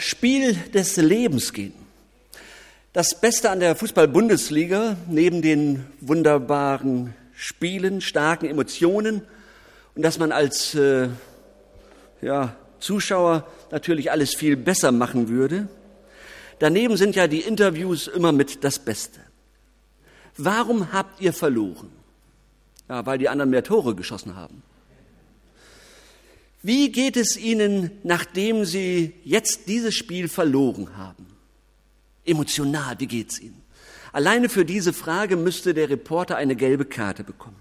Spiel des Lebens gehen. Das Beste an der Fußball-Bundesliga, neben den wunderbaren Spielen, starken Emotionen und dass man als äh, ja, Zuschauer natürlich alles viel besser machen würde, daneben sind ja die Interviews immer mit das Beste. Warum habt ihr verloren? Ja, weil die anderen mehr Tore geschossen haben. Wie geht es Ihnen, nachdem Sie jetzt dieses Spiel verloren haben? Emotional, wie geht's Ihnen? Alleine für diese Frage müsste der Reporter eine gelbe Karte bekommen.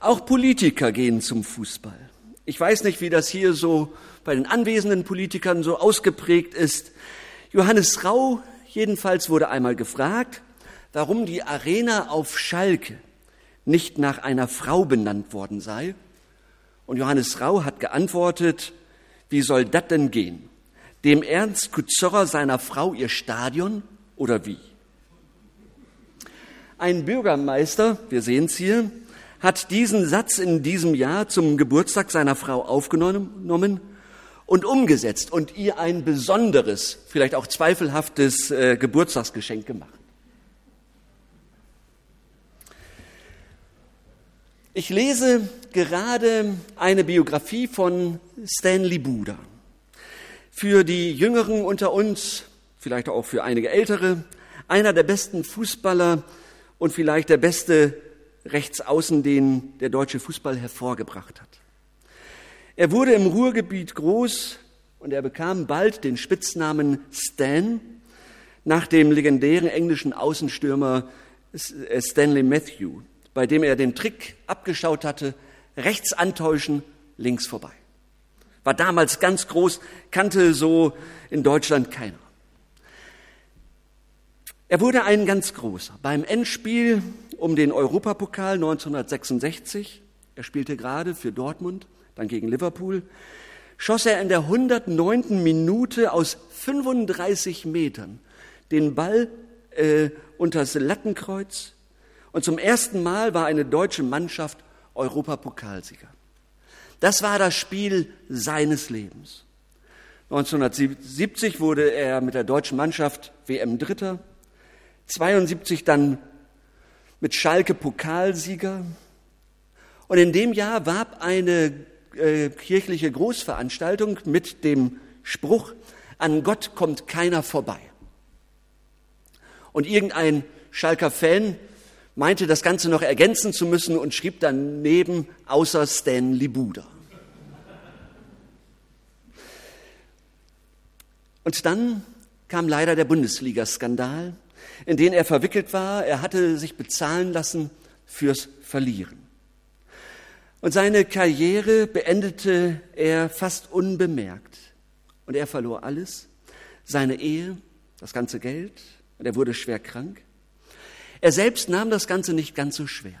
Auch Politiker gehen zum Fußball. Ich weiß nicht, wie das hier so bei den anwesenden Politikern so ausgeprägt ist. Johannes Rau jedenfalls wurde einmal gefragt, warum die Arena auf Schalke nicht nach einer Frau benannt worden sei. Und Johannes Rau hat geantwortet, wie soll das denn gehen? Dem Ernst Kuzorra seiner Frau ihr Stadion oder wie? Ein Bürgermeister, wir sehen es hier, hat diesen Satz in diesem Jahr zum Geburtstag seiner Frau aufgenommen und umgesetzt und ihr ein besonderes, vielleicht auch zweifelhaftes äh, Geburtstagsgeschenk gemacht. Ich lese gerade eine Biografie von Stanley Buda. Für die Jüngeren unter uns, vielleicht auch für einige Ältere, einer der besten Fußballer und vielleicht der beste Rechtsaußen, den der deutsche Fußball hervorgebracht hat. Er wurde im Ruhrgebiet groß und er bekam bald den Spitznamen Stan nach dem legendären englischen Außenstürmer Stanley Matthew bei dem er den Trick abgeschaut hatte, rechts antäuschen, links vorbei. War damals ganz groß, kannte so in Deutschland keiner. Er wurde ein ganz großer. Beim Endspiel um den Europapokal 1966, er spielte gerade für Dortmund, dann gegen Liverpool, schoss er in der 109. Minute aus 35 Metern den Ball äh, unters Lattenkreuz und zum ersten Mal war eine deutsche Mannschaft Europapokalsieger. Das war das Spiel seines Lebens. 1970 wurde er mit der deutschen Mannschaft WM Dritter, 72 dann mit Schalke Pokalsieger. Und in dem Jahr warb eine äh, kirchliche Großveranstaltung mit dem Spruch, an Gott kommt keiner vorbei. Und irgendein Schalker Fan meinte das Ganze noch ergänzen zu müssen und schrieb daneben außer Stanley Buda. Und dann kam leider der Bundesliga-Skandal, in den er verwickelt war. Er hatte sich bezahlen lassen fürs Verlieren. Und seine Karriere beendete er fast unbemerkt. Und er verlor alles, seine Ehe, das ganze Geld, und er wurde schwer krank. Er selbst nahm das Ganze nicht ganz so schwer.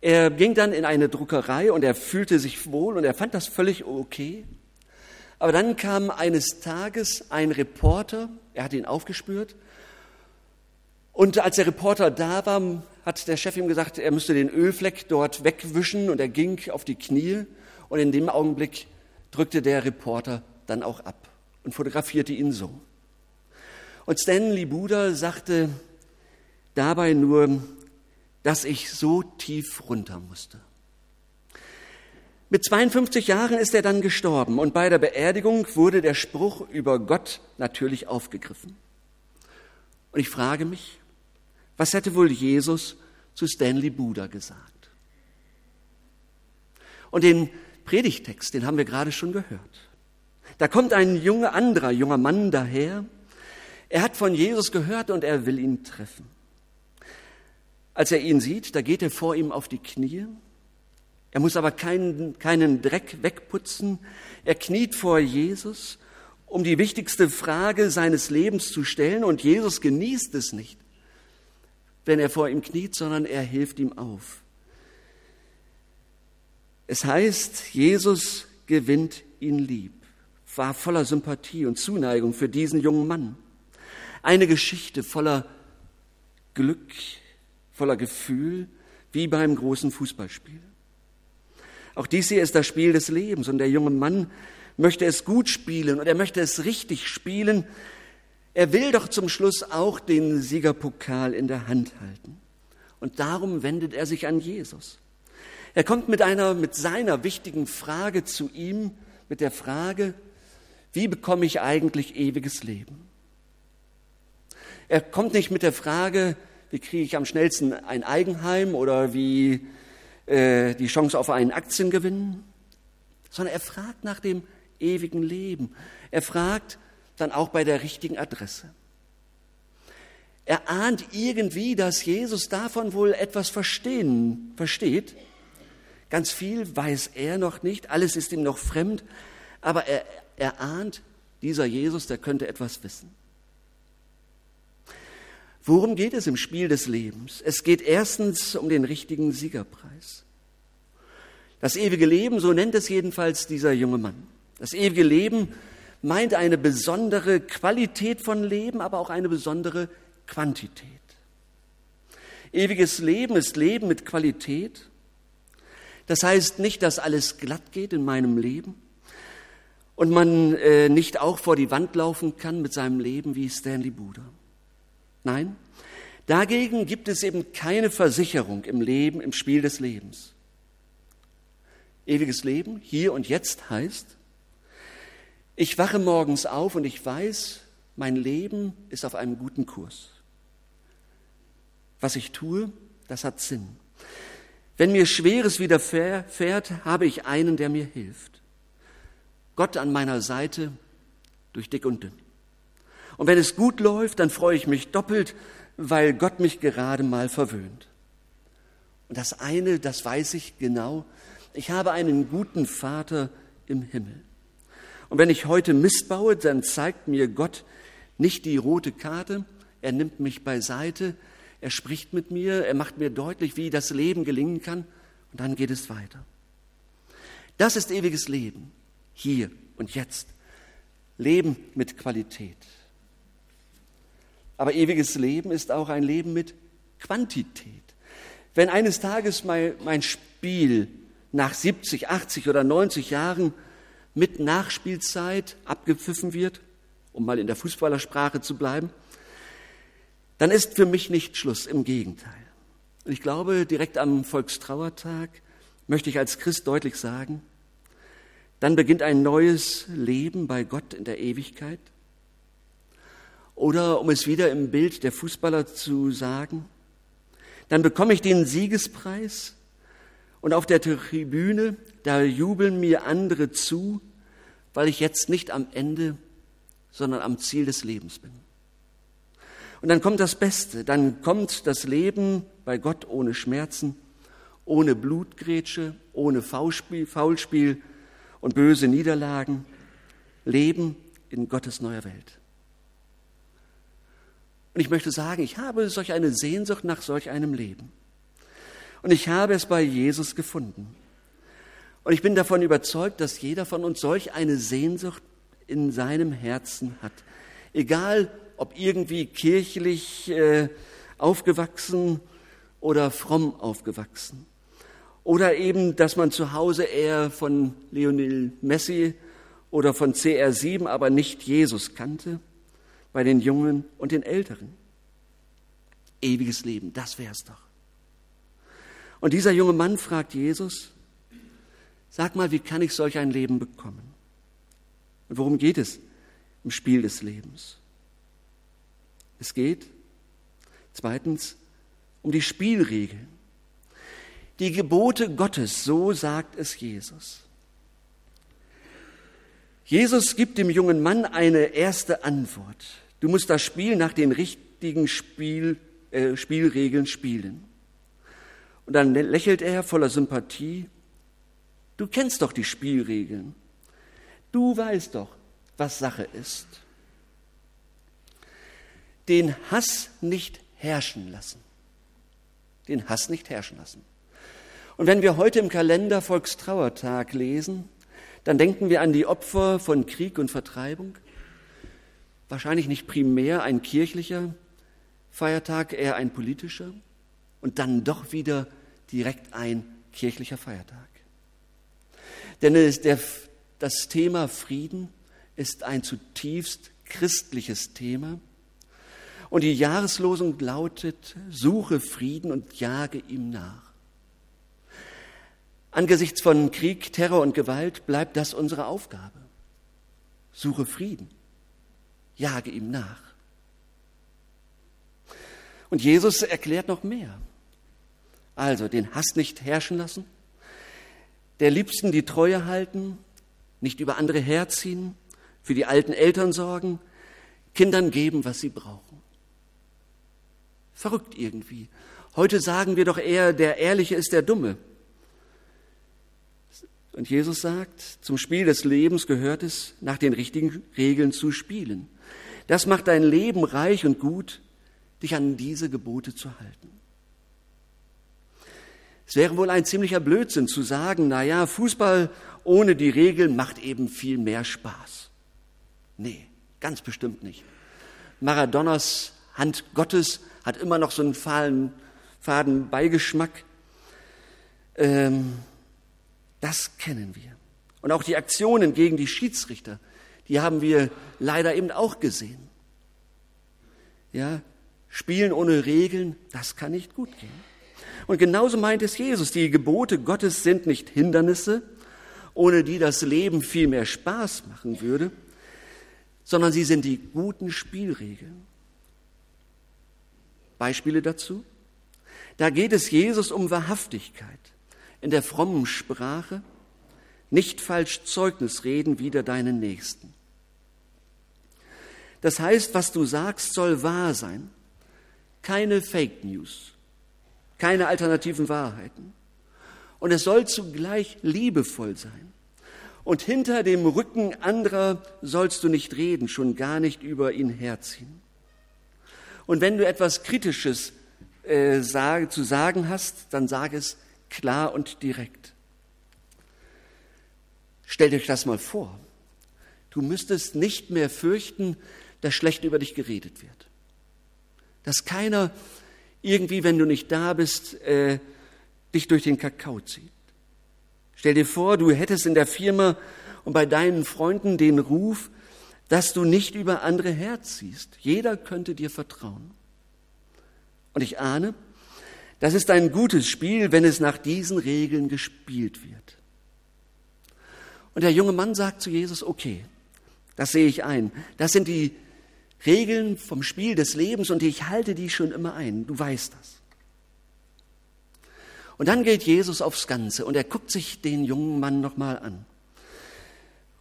Er ging dann in eine Druckerei und er fühlte sich wohl und er fand das völlig okay. Aber dann kam eines Tages ein Reporter, er hat ihn aufgespürt. Und als der Reporter da war, hat der Chef ihm gesagt, er müsste den Ölfleck dort wegwischen und er ging auf die Knie. Und in dem Augenblick drückte der Reporter dann auch ab und fotografierte ihn so. Und Stanley Buda sagte, dabei nur, dass ich so tief runter musste. Mit 52 Jahren ist er dann gestorben und bei der Beerdigung wurde der Spruch über Gott natürlich aufgegriffen. Und ich frage mich, was hätte wohl Jesus zu Stanley Buda gesagt? Und den Predigtext, den haben wir gerade schon gehört. Da kommt ein junger, anderer junger Mann daher. Er hat von Jesus gehört und er will ihn treffen. Als er ihn sieht, da geht er vor ihm auf die Knie. Er muss aber keinen, keinen Dreck wegputzen. Er kniet vor Jesus, um die wichtigste Frage seines Lebens zu stellen. Und Jesus genießt es nicht, wenn er vor ihm kniet, sondern er hilft ihm auf. Es heißt, Jesus gewinnt ihn lieb, war voller Sympathie und Zuneigung für diesen jungen Mann. Eine Geschichte voller Glück, voller Gefühl, wie beim großen Fußballspiel. Auch dies hier ist das Spiel des Lebens und der junge Mann möchte es gut spielen und er möchte es richtig spielen. Er will doch zum Schluss auch den Siegerpokal in der Hand halten. Und darum wendet er sich an Jesus. Er kommt mit einer, mit seiner wichtigen Frage zu ihm, mit der Frage, wie bekomme ich eigentlich ewiges Leben? Er kommt nicht mit der Frage, wie kriege ich am schnellsten ein Eigenheim oder wie äh, die Chance auf einen Aktiengewinn, sondern er fragt nach dem ewigen Leben. Er fragt dann auch bei der richtigen Adresse. Er ahnt irgendwie, dass Jesus davon wohl etwas verstehen, versteht. Ganz viel weiß er noch nicht, alles ist ihm noch fremd, aber er, er ahnt, dieser Jesus, der könnte etwas wissen. Worum geht es im Spiel des Lebens? Es geht erstens um den richtigen Siegerpreis. Das ewige Leben, so nennt es jedenfalls dieser junge Mann. Das ewige Leben meint eine besondere Qualität von Leben, aber auch eine besondere Quantität. Ewiges Leben ist Leben mit Qualität. Das heißt nicht, dass alles glatt geht in meinem Leben und man äh, nicht auch vor die Wand laufen kann mit seinem Leben wie Stanley Buda. Nein, dagegen gibt es eben keine Versicherung im Leben, im Spiel des Lebens. Ewiges Leben, hier und jetzt heißt, ich wache morgens auf und ich weiß, mein Leben ist auf einem guten Kurs. Was ich tue, das hat Sinn. Wenn mir Schweres widerfährt, habe ich einen, der mir hilft. Gott an meiner Seite durch dick und dünn. Und wenn es gut läuft, dann freue ich mich doppelt, weil Gott mich gerade mal verwöhnt. Und das eine, das weiß ich genau, ich habe einen guten Vater im Himmel. Und wenn ich heute Mist baue, dann zeigt mir Gott nicht die rote Karte, er nimmt mich beiseite, er spricht mit mir, er macht mir deutlich, wie das Leben gelingen kann, und dann geht es weiter. Das ist ewiges Leben, hier und jetzt. Leben mit Qualität. Aber ewiges Leben ist auch ein Leben mit Quantität. Wenn eines Tages mein, Spiel nach 70, 80 oder 90 Jahren mit Nachspielzeit abgepfiffen wird, um mal in der Fußballersprache zu bleiben, dann ist für mich nicht Schluss, im Gegenteil. Und ich glaube, direkt am Volkstrauertag möchte ich als Christ deutlich sagen, dann beginnt ein neues Leben bei Gott in der Ewigkeit. Oder um es wieder im Bild der Fußballer zu sagen, dann bekomme ich den Siegespreis und auf der Tribüne, da jubeln mir andere zu, weil ich jetzt nicht am Ende, sondern am Ziel des Lebens bin. Und dann kommt das Beste, dann kommt das Leben bei Gott ohne Schmerzen, ohne Blutgrätsche, ohne Faulspiel, Faulspiel und böse Niederlagen, Leben in Gottes neuer Welt. Und ich möchte sagen, ich habe solch eine Sehnsucht nach solch einem Leben. Und ich habe es bei Jesus gefunden. Und ich bin davon überzeugt, dass jeder von uns solch eine Sehnsucht in seinem Herzen hat. Egal, ob irgendwie kirchlich äh, aufgewachsen oder fromm aufgewachsen. Oder eben, dass man zu Hause eher von Lionel Messi oder von CR7, aber nicht Jesus kannte bei den Jungen und den Älteren. Ewiges Leben, das wär's doch. Und dieser junge Mann fragt Jesus, sag mal, wie kann ich solch ein Leben bekommen? Und worum geht es im Spiel des Lebens? Es geht zweitens um die Spielregeln. Die Gebote Gottes, so sagt es Jesus. Jesus gibt dem jungen Mann eine erste Antwort. Du musst das Spiel nach den richtigen Spiel, äh, Spielregeln spielen. Und dann lächelt er voller Sympathie. Du kennst doch die Spielregeln. Du weißt doch, was Sache ist. Den Hass nicht herrschen lassen. Den Hass nicht herrschen lassen. Und wenn wir heute im Kalender Volkstrauertag lesen, dann denken wir an die Opfer von Krieg und Vertreibung wahrscheinlich nicht primär ein kirchlicher Feiertag, eher ein politischer und dann doch wieder direkt ein kirchlicher Feiertag. Denn der, das Thema Frieden ist ein zutiefst christliches Thema. Und die Jahreslosung lautet, suche Frieden und jage ihm nach. Angesichts von Krieg, Terror und Gewalt bleibt das unsere Aufgabe. Suche Frieden, jage ihm nach. Und Jesus erklärt noch mehr. Also den Hass nicht herrschen lassen, der Liebsten die Treue halten, nicht über andere herziehen, für die alten Eltern sorgen, Kindern geben, was sie brauchen. Verrückt irgendwie. Heute sagen wir doch eher, der Ehrliche ist der Dumme. Und Jesus sagt, zum Spiel des Lebens gehört es, nach den richtigen Regeln zu spielen. Das macht dein Leben reich und gut, dich an diese Gebote zu halten. Es wäre wohl ein ziemlicher Blödsinn zu sagen, na ja, Fußball ohne die Regeln macht eben viel mehr Spaß. Nee, ganz bestimmt nicht. Maradonas Hand Gottes hat immer noch so einen fahlen, faden Beigeschmack. Ähm, das kennen wir. Und auch die Aktionen gegen die Schiedsrichter, die haben wir leider eben auch gesehen. Ja, Spielen ohne Regeln, das kann nicht gut gehen. Und genauso meint es Jesus, die Gebote Gottes sind nicht Hindernisse, ohne die das Leben viel mehr Spaß machen würde, sondern sie sind die guten Spielregeln. Beispiele dazu? Da geht es Jesus um Wahrhaftigkeit in der frommen Sprache, nicht falsch Zeugnis reden wider deinen Nächsten. Das heißt, was du sagst, soll wahr sein keine Fake News, keine alternativen Wahrheiten. Und es soll zugleich liebevoll sein. Und hinter dem Rücken anderer sollst du nicht reden, schon gar nicht über ihn herziehen. Und wenn du etwas Kritisches äh, sage, zu sagen hast, dann sag es klar und direkt. Stell dir das mal vor. Du müsstest nicht mehr fürchten, dass schlecht über dich geredet wird dass keiner irgendwie, wenn du nicht da bist, äh, dich durch den Kakao zieht. Stell dir vor, du hättest in der Firma und bei deinen Freunden den Ruf, dass du nicht über andere herziehst. Jeder könnte dir vertrauen. Und ich ahne, das ist ein gutes Spiel, wenn es nach diesen Regeln gespielt wird. Und der junge Mann sagt zu Jesus, okay, das sehe ich ein. Das sind die Regeln vom Spiel des Lebens und ich halte die schon immer ein. Du weißt das. Und dann geht Jesus aufs Ganze und er guckt sich den jungen Mann nochmal an.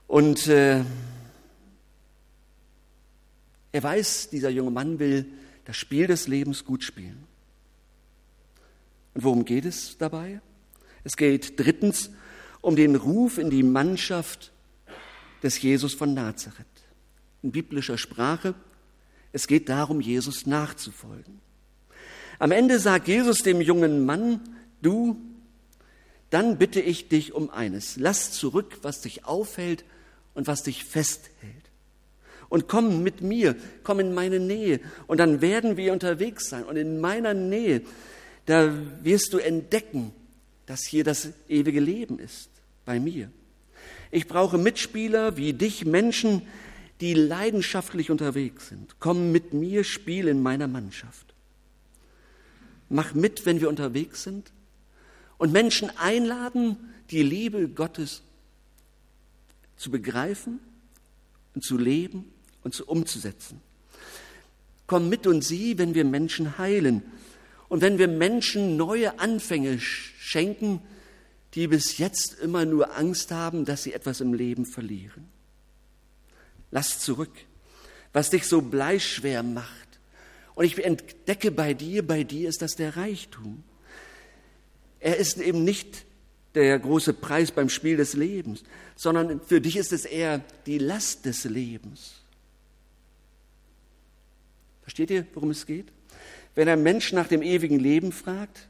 Und äh, er weiß, dieser junge Mann will das Spiel des Lebens gut spielen. Und worum geht es dabei? Es geht drittens um den Ruf in die Mannschaft des Jesus von Nazareth in biblischer Sprache. Es geht darum, Jesus nachzufolgen. Am Ende sagt Jesus dem jungen Mann, du, dann bitte ich dich um eines. Lass zurück, was dich aufhält und was dich festhält. Und komm mit mir, komm in meine Nähe. Und dann werden wir unterwegs sein. Und in meiner Nähe, da wirst du entdecken, dass hier das ewige Leben ist, bei mir. Ich brauche Mitspieler wie dich, Menschen, die leidenschaftlich unterwegs sind. Komm mit mir, spiel in meiner Mannschaft. Mach mit, wenn wir unterwegs sind und Menschen einladen, die Liebe Gottes zu begreifen und zu leben und zu umzusetzen. Komm mit und sieh, wenn wir Menschen heilen und wenn wir Menschen neue Anfänge schenken, die bis jetzt immer nur Angst haben, dass sie etwas im Leben verlieren. Lass zurück, was dich so bleischwer macht. Und ich entdecke bei dir, bei dir ist das der Reichtum. Er ist eben nicht der große Preis beim Spiel des Lebens, sondern für dich ist es eher die Last des Lebens. Versteht ihr, worum es geht? Wenn ein Mensch nach dem ewigen Leben fragt,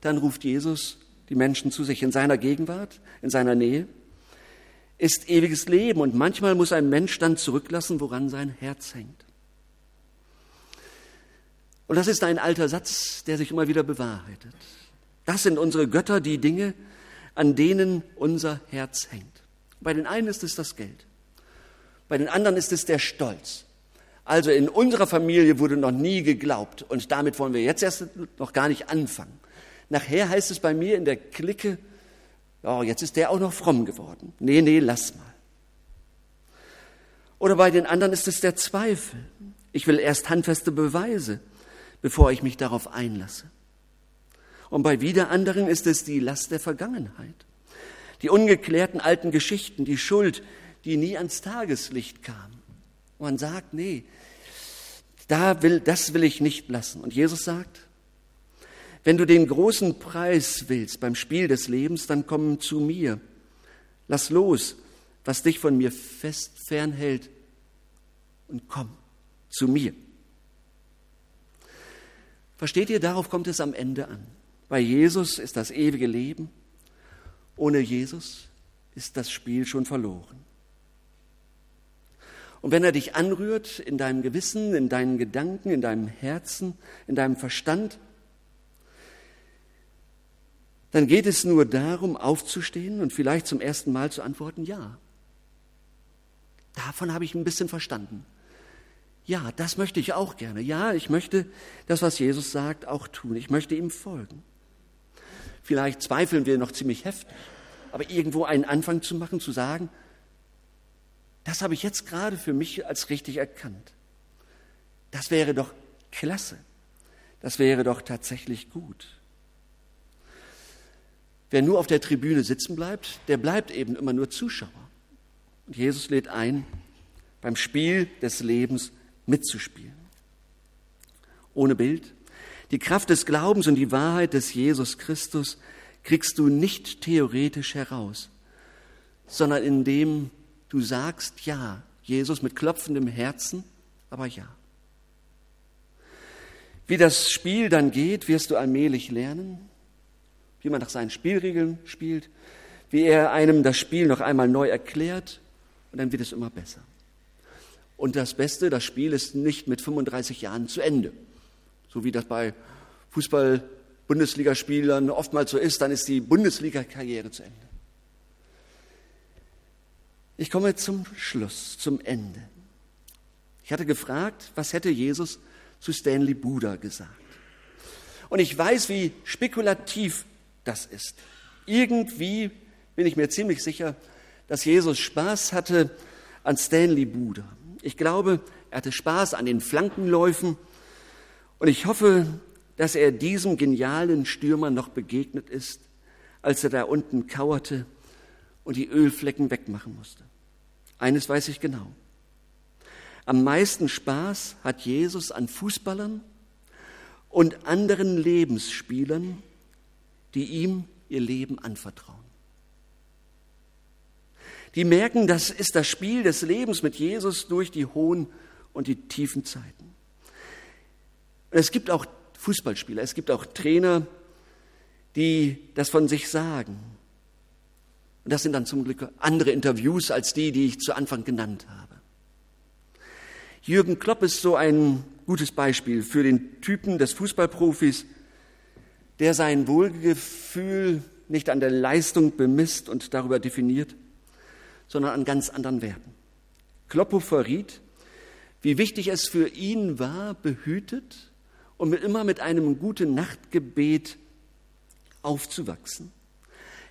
dann ruft Jesus die Menschen zu sich in seiner Gegenwart, in seiner Nähe ist ewiges Leben und manchmal muss ein Mensch dann zurücklassen, woran sein Herz hängt. Und das ist ein alter Satz, der sich immer wieder bewahrheitet. Das sind unsere Götter, die Dinge, an denen unser Herz hängt. Bei den einen ist es das Geld. Bei den anderen ist es der Stolz. Also in unserer Familie wurde noch nie geglaubt und damit wollen wir jetzt erst noch gar nicht anfangen. Nachher heißt es bei mir in der Clique, oh, jetzt ist der auch noch fromm geworden. Nee, nee, lass mal. Oder bei den anderen ist es der Zweifel. Ich will erst handfeste Beweise, bevor ich mich darauf einlasse. Und bei wieder anderen ist es die Last der Vergangenheit. Die ungeklärten alten Geschichten, die Schuld, die nie ans Tageslicht kam. Man sagt, nee, da will, das will ich nicht lassen. Und Jesus sagt, wenn du den großen Preis willst beim Spiel des Lebens, dann komm zu mir. Lass los, was dich von mir fest fernhält und komm zu mir. Versteht ihr, darauf kommt es am Ende an. Bei Jesus ist das ewige Leben. Ohne Jesus ist das Spiel schon verloren. Und wenn er dich anrührt in deinem Gewissen, in deinen Gedanken, in deinem Herzen, in deinem Verstand, dann geht es nur darum, aufzustehen und vielleicht zum ersten Mal zu antworten, ja. Davon habe ich ein bisschen verstanden. Ja, das möchte ich auch gerne. Ja, ich möchte das, was Jesus sagt, auch tun. Ich möchte ihm folgen. Vielleicht zweifeln wir noch ziemlich heftig, aber irgendwo einen Anfang zu machen, zu sagen, das habe ich jetzt gerade für mich als richtig erkannt. Das wäre doch klasse. Das wäre doch tatsächlich gut. Wer nur auf der Tribüne sitzen bleibt, der bleibt eben immer nur Zuschauer. Und Jesus lädt ein, beim Spiel des Lebens mitzuspielen. Ohne Bild. Die Kraft des Glaubens und die Wahrheit des Jesus Christus kriegst du nicht theoretisch heraus, sondern indem du sagst Ja, Jesus mit klopfendem Herzen, aber ja. Wie das Spiel dann geht, wirst du allmählich lernen, wie man nach seinen Spielregeln spielt, wie er einem das Spiel noch einmal neu erklärt und dann wird es immer besser. Und das Beste, das Spiel ist nicht mit 35 Jahren zu Ende. So wie das bei Fußball-Bundesligaspielern oftmals so ist, dann ist die Bundesliga-Karriere zu Ende. Ich komme zum Schluss, zum Ende. Ich hatte gefragt, was hätte Jesus zu Stanley Buda gesagt? Und ich weiß, wie spekulativ das ist. Irgendwie bin ich mir ziemlich sicher, dass Jesus Spaß hatte an Stanley Buda. Ich glaube, er hatte Spaß an den Flankenläufen und ich hoffe, dass er diesem genialen Stürmer noch begegnet ist, als er da unten kauerte und die Ölflecken wegmachen musste. Eines weiß ich genau. Am meisten Spaß hat Jesus an Fußballern und anderen Lebensspielern, die ihm ihr Leben anvertrauen. Die merken, das ist das Spiel des Lebens mit Jesus durch die hohen und die tiefen Zeiten. es gibt auch Fußballspieler, es gibt auch Trainer, die das von sich sagen. Und das sind dann zum Glück andere Interviews als die, die ich zu Anfang genannt habe. Jürgen Klopp ist so ein gutes Beispiel für den Typen des Fußballprofis, der sein Wohlgefühl nicht an der Leistung bemisst und darüber definiert, sondern an ganz anderen Werten. Kloppo verriet, wie wichtig es für ihn war, behütet und immer mit einem guten Nachtgebet aufzuwachsen.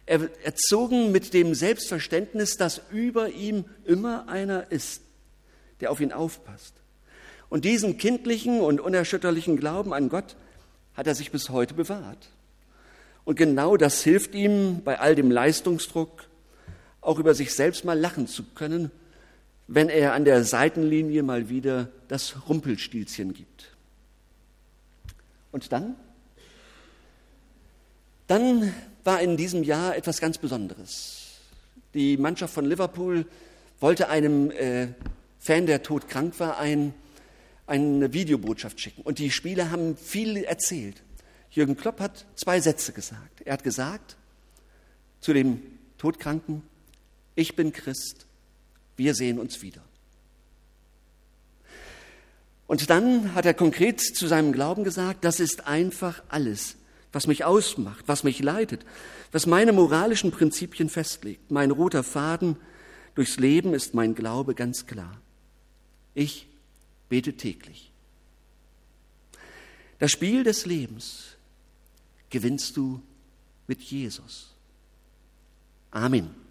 Er erzogen mit dem Selbstverständnis, dass über ihm immer einer ist, der auf ihn aufpasst. Und diesen kindlichen und unerschütterlichen Glauben an Gott hat er sich bis heute bewahrt. Und genau das hilft ihm bei all dem Leistungsdruck, auch über sich selbst mal lachen zu können, wenn er an der Seitenlinie mal wieder das Rumpelstilzchen gibt. Und dann? Dann war in diesem Jahr etwas ganz Besonderes. Die Mannschaft von Liverpool wollte einem äh, Fan, der todkrank war, ein, eine Videobotschaft schicken. Und die Spieler haben viel erzählt. Jürgen Klopp hat zwei Sätze gesagt. Er hat gesagt zu dem Todkranken, ich bin Christ, wir sehen uns wieder. Und dann hat er konkret zu seinem Glauben gesagt, das ist einfach alles, was mich ausmacht, was mich leitet, was meine moralischen Prinzipien festlegt, mein roter Faden, durchs Leben ist mein Glaube ganz klar. Ich bete täglich. Das Spiel des Lebens gewinnst du mit Jesus. Amen.